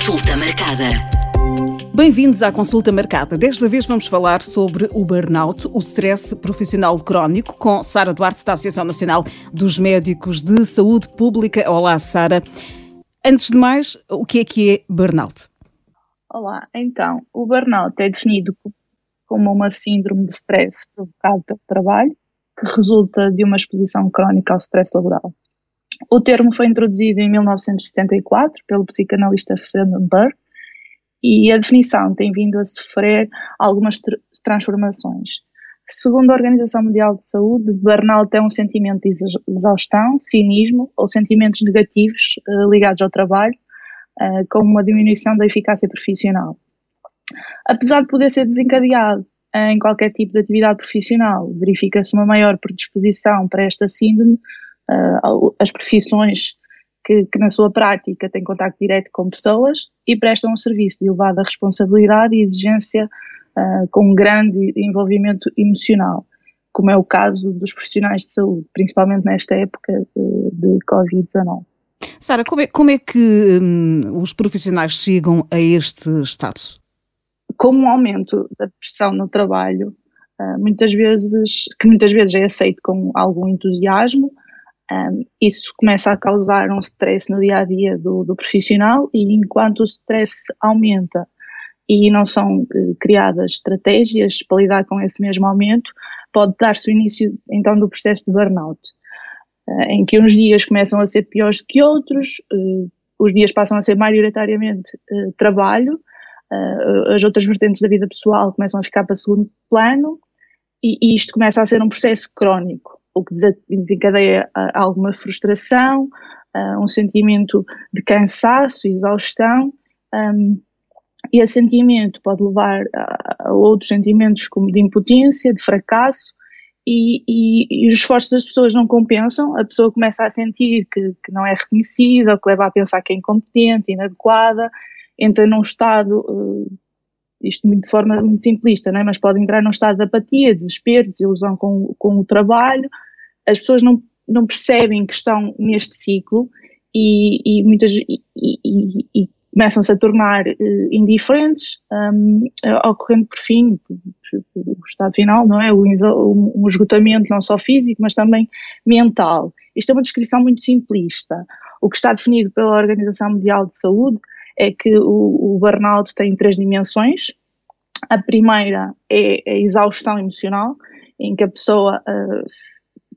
Consulta marcada. Bem-vindos à consulta marcada. Desta vez vamos falar sobre o burnout, o stress profissional crónico, com Sara Duarte, da Associação Nacional dos Médicos de Saúde Pública. Olá, Sara. Antes de mais, o que é que é burnout? Olá, então, o burnout é definido como uma síndrome de stress provocado pelo trabalho, que resulta de uma exposição crónica ao stress laboral. O termo foi introduzido em 1974 pelo psicanalista Friedenberg e a definição tem vindo a sofrer algumas tr transformações. Segundo a Organização Mundial de Saúde, burnout é um sentimento de exaustão, cinismo ou sentimentos negativos uh, ligados ao trabalho, uh, como uma diminuição da eficácia profissional. Apesar de poder ser desencadeado em qualquer tipo de atividade profissional, verifica-se uma maior predisposição para esta síndrome uh, as profissões que, que, na sua prática têm contato direto com pessoas e prestam um serviço de elevada responsabilidade e exigência uh, com um grande envolvimento emocional, como é o caso dos profissionais de saúde, principalmente nesta época de, de Covid-19. Sara, como é, como é que hum, os profissionais chegam a este status? Com um aumento da pressão no trabalho, muitas vezes, que muitas vezes é aceito com algum entusiasmo, um, isso começa a causar um stress no dia a dia do, do profissional e enquanto o stress aumenta e não são uh, criadas estratégias para lidar com esse mesmo aumento, pode dar-se o início então do processo de burnout, uh, em que uns dias começam a ser piores que outros, uh, os dias passam a ser maioritariamente trabalho, as outras vertentes da vida pessoal começam a ficar para segundo plano e, e isto começa a ser um processo crónico o que desencadeia ah, alguma frustração, ah, um sentimento de cansaço, exaustão, um, e esse sentimento pode levar a, outros sentimentos como de impotência, de fracasso, e, e, e, os esforços das pessoas não compensam, a pessoa começa a sentir que, que não é reconhecida, que leva a pensar que é incompetente, inadequada, entra num estado uh, isto de forma muito simplista, não é? mas pode entrar num estado de apatia, desespero, desilusão com, com o trabalho. As pessoas não, não percebem que estão neste ciclo e, e muitas e, e, e começam-se a tornar uh, indiferentes, um, ocorrendo por fim o estado final, não é? O, um esgotamento não só físico, mas também mental. Isto é uma descrição muito simplista. O que está definido pela Organização Mundial de Saúde é que o, o burnout tem três dimensões. A primeira é a exaustão emocional, em que a pessoa uh,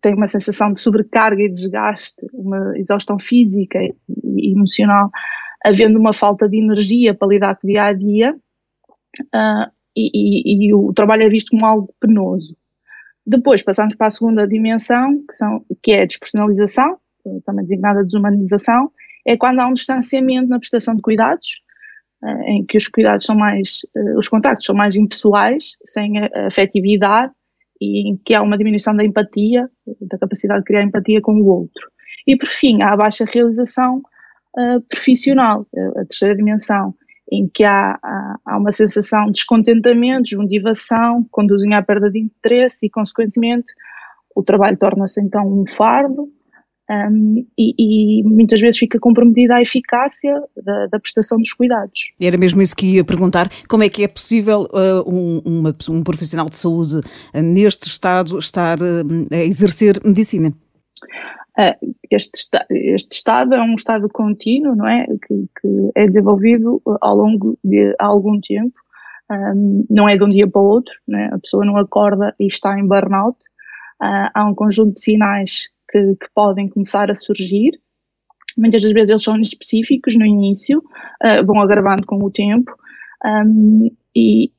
tem uma sensação de sobrecarga e desgaste, uma exaustão física e emocional, havendo uma falta de energia para lidar com o dia a dia, uh, e, e, e, o trabalho é visto como algo penoso. Depois passamos para a segunda dimensão, que, são, que é a despersonalização, também designada desumanização, é quando há um distanciamento na prestação de cuidados, uh, em que os cuidados são mais, uh, os contactos são mais impessoais, sem afetividade, e em que há uma diminuição da empatia, da capacidade de criar empatia com o outro. E por fim, há a baixa realização uh, profissional, a terceira dimensão, em que há, há, há, uma sensação de descontentamento, desmotivação, conduzem à perda de interesse e, consequentemente, o trabalho torna-se então um fardo um, e, e, muitas vezes fica comprometida a eficácia da, da, prestação dos cuidados. Era mesmo isso que ia perguntar: como é que é possível uh, um, uma, um, profissional de saúde uh, neste estado estar uh, a exercer medicina? Uh, este, este, estado é um estado contínuo, não é? Que, que é desenvolvido ao longo de algum tempo, um, não é de um dia para o outro, é? a pessoa não acorda e está em burnout. Há um conjunto de sinais que, que podem começar a surgir. Muitas das vezes eles são específicos no início, uh, vão agravando com o tempo um, e,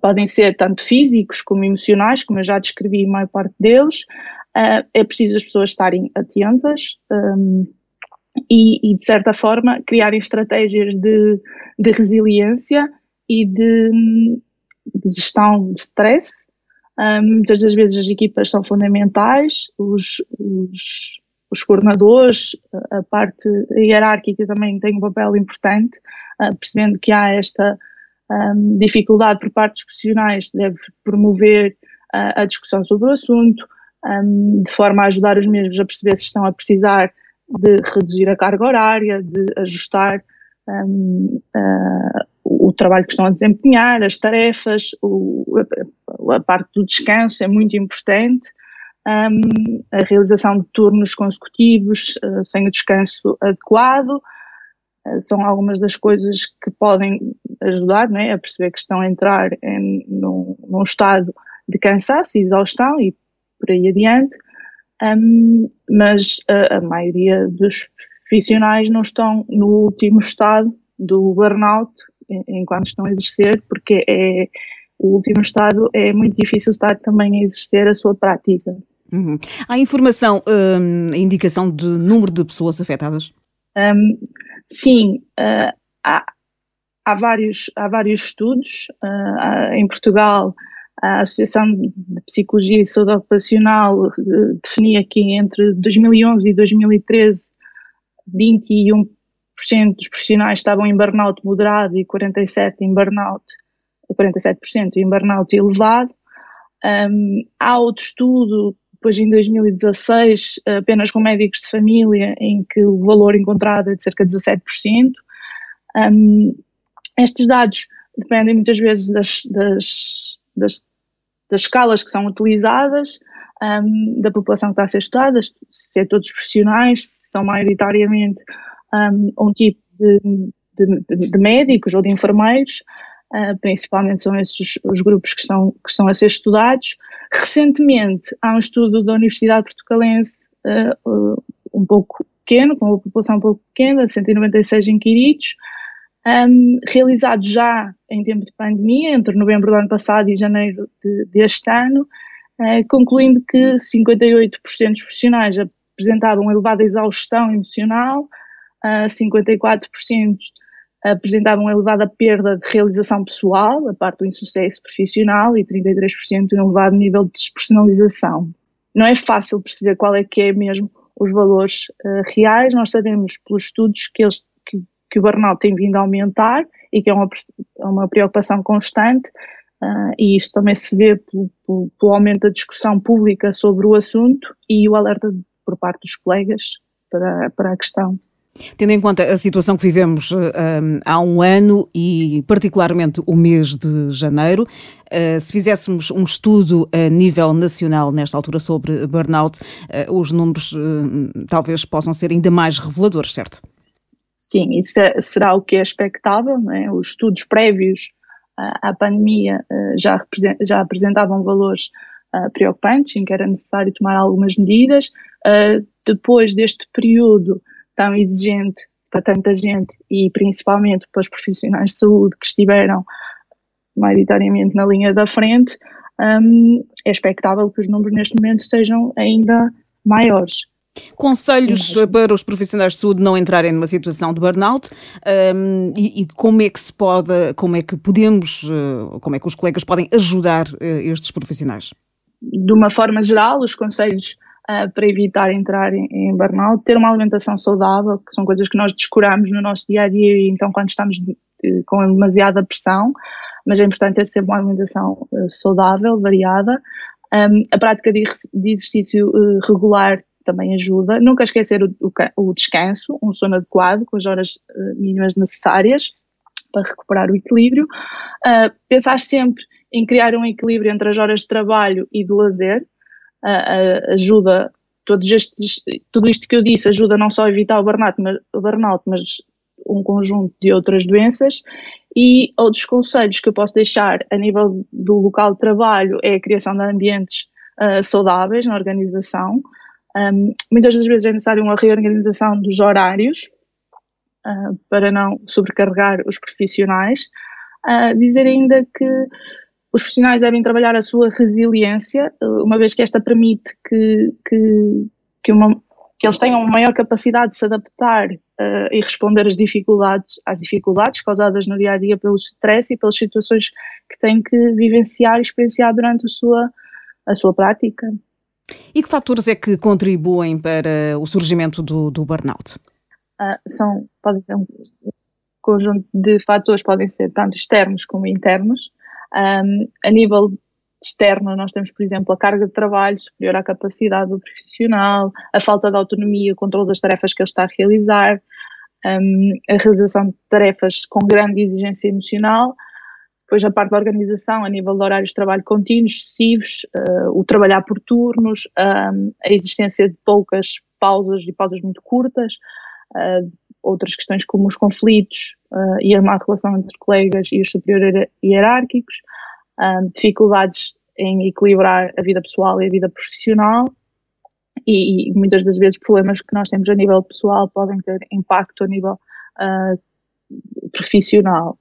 podem ser tanto físicos como emocionais, como eu já descrevi a maior parte deles. Uh, é preciso as pessoas estarem atentas um, e, e, de certa forma, criarem estratégias de, de resiliência e de, de gestão de stress um, muitas das vezes as equipas são fundamentais, os, os, os coordenadores, a parte hierárquica também tem um papel importante, uh, percebendo que há esta um, dificuldade por parte dos profissionais, deve promover uh, a discussão sobre o assunto, um, de forma a ajudar os mesmos a perceber se estão a precisar de reduzir a carga horária, de ajustar uh, o trabalho que estão a desempenhar, as tarefas, o, a, parte do descanso é muito importante, um, a realização de turnos consecutivos uh, sem o descanso adequado, uh, são algumas das coisas que podem ajudar né, a perceber que estão a entrar em, num, num estado de cansaço e exaustão e por aí adiante, um, mas a, a maioria dos profissionais não estão no último estado do burnout enquanto estão a exercer, porque é, o último estado é muito difícil estar também a exercer a sua prática. Uhum. Há informação, hum, indicação de número de pessoas afetadas? Um, sim, uh, há, há, vários, há vários estudos. Uh, em Portugal, a Associação de Psicologia e Saúde Ocupacional uh, definia que entre 2011 e 2013 21% dos profissionais estavam em burnout moderado e 47% em burnout, 47% em burnout elevado. Um, há outro estudo, depois em 2016, apenas com médicos de família, em que o valor encontrado é de cerca de 17%. Um, estes dados dependem muitas vezes das, das, das, das escalas que são utilizadas, um, da população que está a ser estudada, se é todos profissionais, se são maioritariamente um, um tipo de, de, de, médicos ou de enfermeiros, uh, principalmente são esses os grupos que estão, que estão a ser estudados. Recentemente, há um estudo da Universidade Portucalense uh, um pouco pequeno, com uma população um pouco pequena, de 196 inquiridos, um, realizado já em tempo de pandemia, entre novembro do ano passado e janeiro de, deste ano, uh, concluindo que 58% dos profissionais apresentavam elevada exaustão emocional, uh, 54% apresentavam elevada perda de realização pessoal, a parte do insucesso profissional, e 33% um elevado nível de despersonalização. Não é fácil perceber qual é que é mesmo os valores uh, reais, nós sabemos pelos estudos que, eles, que, que, o burnout tem vindo a aumentar e que é uma, é uma preocupação constante, uh, e isto também se vê pelo, pelo, pelo aumento da discussão pública sobre o assunto e o alerta por parte dos colegas para, para a questão. Tendo em conta a situação que vivemos uh, há um ano e particularmente o mês de janeiro, uh, se fizéssemos um estudo a nível nacional nesta altura sobre burnout, uh, os números talvez possam ser ainda mais reveladores, certo? Sim, isso é, será o que é expectável. É? Os estudos prévios à pandemia já, já apresentavam valores preocupantes em que era necessário tomar algumas medidas. depois deste período tão exigente para tanta gente e principalmente para os profissionais de saúde que estiveram maioritariamente na linha da frente, um, é expectável que os números neste momento sejam ainda maiores. Conselhos para os profissionais de saúde não entrarem numa situação de burnout um, e, e, como é que se pode, como é que podemos, uh, como é que os colegas podem ajudar uh, estes profissionais? De uma forma geral, os conselhos uh, para evitar entrar em, em, burnout, ter uma alimentação saudável, que são coisas que nós descuramos no nosso dia a dia, e então quando estamos de, de, com demasiada pressão, mas é importante ter sempre uma alimentação uh, saudável, variada. Um, a prática de, de exercício uh, regular também ajuda. Nunca esquecer o, o, o, descanso, um sono adequado, com as horas mínimas necessárias para recuperar o equilíbrio. pensar sempre em criar um equilíbrio entre as horas de trabalho e de lazer, ajuda, todos estes, tudo isto que eu disse ajuda não só a evitar o burnout, mas, o burnout, mas um conjunto de outras doenças. E outros conselhos que eu posso deixar a nível do local de trabalho é a criação de ambientes uh, saudáveis na organização. Um, muitas das vezes é necessário uma reorganização dos horários uh, para não sobrecarregar os profissionais. Uh, dizer ainda que os profissionais devem trabalhar a sua resiliência, eh, uma vez que esta permite que, que, que, uma, que eles tenham uma maior capacidade de se adaptar uh, e responder às dificuldades, às dificuldades causadas no dia a dia pelo stress e pelas situações que têm que vivenciar e experienciar durante a sua, a sua prática. E que fatores é que contribuem para o surgimento do, do burnout? Uh, são, podem ser um conjunto de fatores, podem ser tanto externos como internos. Um, a nível externo, nós temos, por exemplo, a carga de trabalho superior à capacidade do profissional, a falta de autonomia, o controle das tarefas que ele está a realizar, um, a realização de tarefas com grande exigência emocional, depois a parte da organização a nível de horários de trabalho contínuos, excessivos, uh, o trabalhar por turnos, um, a existência de poucas pausas e pausas muito curtas, uh, outras questões como os conflitos uh, e a má relação entre colegas e os superiores hierárquicos, dificuldades em equilibrar a vida pessoal e a vida profissional, e, e, muitas das vezes problemas que nós temos a nível pessoal podem ter impacto a nível uh, profissional.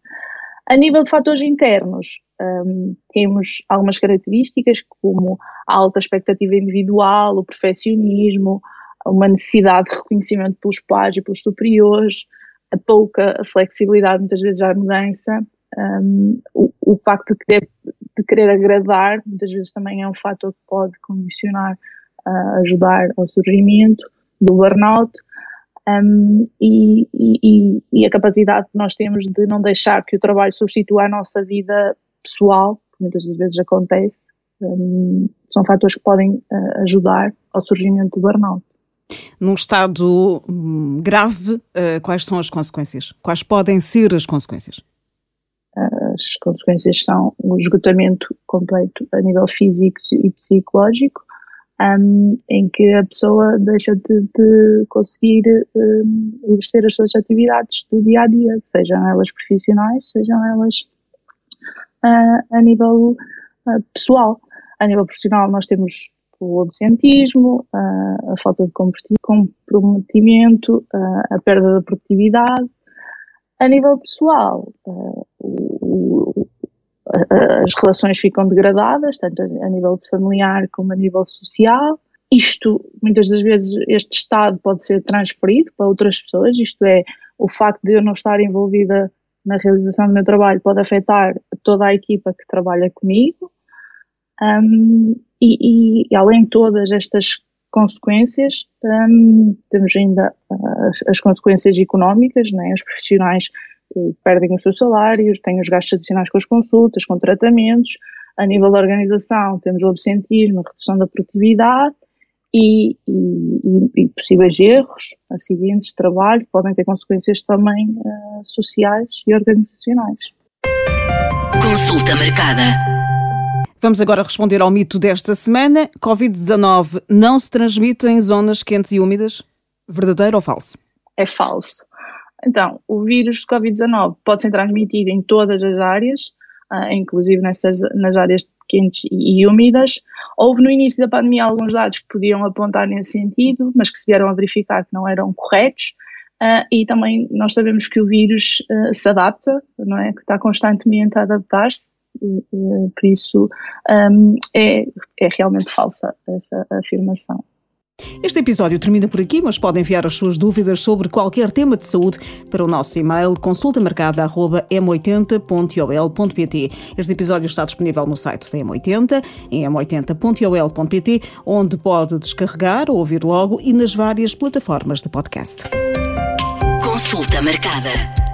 A nível de fatores internos, um, temos algumas características como a alta expectativa individual, o perfeccionismo, uma necessidade de reconhecimento pelos pais e pelos superiores, a pouca flexibilidade muitas vezes à mudança, um, o, o, facto de querer, de querer agradar muitas vezes também é um fator que pode condicionar a ajudar ao surgimento do burnout um, e, e, e, a capacidade que nós temos de não deixar que o trabalho substitua a nossa vida pessoal, que muitas vezes acontece, um, são fatores que podem uh, ajudar ao surgimento do burnout. Num estado hum, grave, uh, quais são as consequências? Quais podem ser as consequências? As consequências são o esgotamento completo a nível físico e psicológico, um, em que a pessoa deixa de, de conseguir um, exercer as suas atividades do dia a dia, sejam elas profissionais, sejam elas uh, a nível uh, pessoal. A nível profissional, nós temos o absentismo, a falta de comprometimento, a perda da produtividade. A nível pessoal, as relações ficam degradadas, tanto a nível familiar como a nível social. Isto, muitas das vezes, este estado pode ser transferido para outras pessoas, isto é, o facto de eu não estar envolvida na realização do meu trabalho pode afetar toda a equipa que trabalha comigo. Um, e, e, além de todas estas consequências, um, temos ainda as, as consequências económicas, né? os profissionais perdem os seus salários, têm os gastos adicionais com as consultas, com tratamentos. A nível da organização, temos o absentismo, a redução da produtividade e, e, e possíveis erros, acidentes de trabalho, podem ter consequências também uh, sociais e organizacionais. Consulta marcada. Vamos agora responder ao mito desta semana. Covid-19 não se transmite em zonas quentes e úmidas? Verdadeiro ou falso? É falso. Então, o vírus de Covid-19 pode ser transmitido em todas as áreas, uh, inclusive nessas, nas áreas quentes e, úmidas. Houve no início da pandemia alguns dados que podiam apontar nesse sentido, mas que se vieram a verificar que não eram corretos. Uh, e também nós sabemos que o vírus uh, se adapta, não é? Que está constantemente a adaptar-se, por isso um, é, é realmente falsa essa afirmação. Este episódio termina por aqui, mas pode enviar as suas dúvidas sobre qualquer tema de saúde para o nosso e-mail consultamarcada.m80.ol.pt. Este episódio está disponível no site da M80, em m80.ol.pt, onde pode descarregar ou ouvir logo e nas várias plataformas de podcast. Consulta marcada.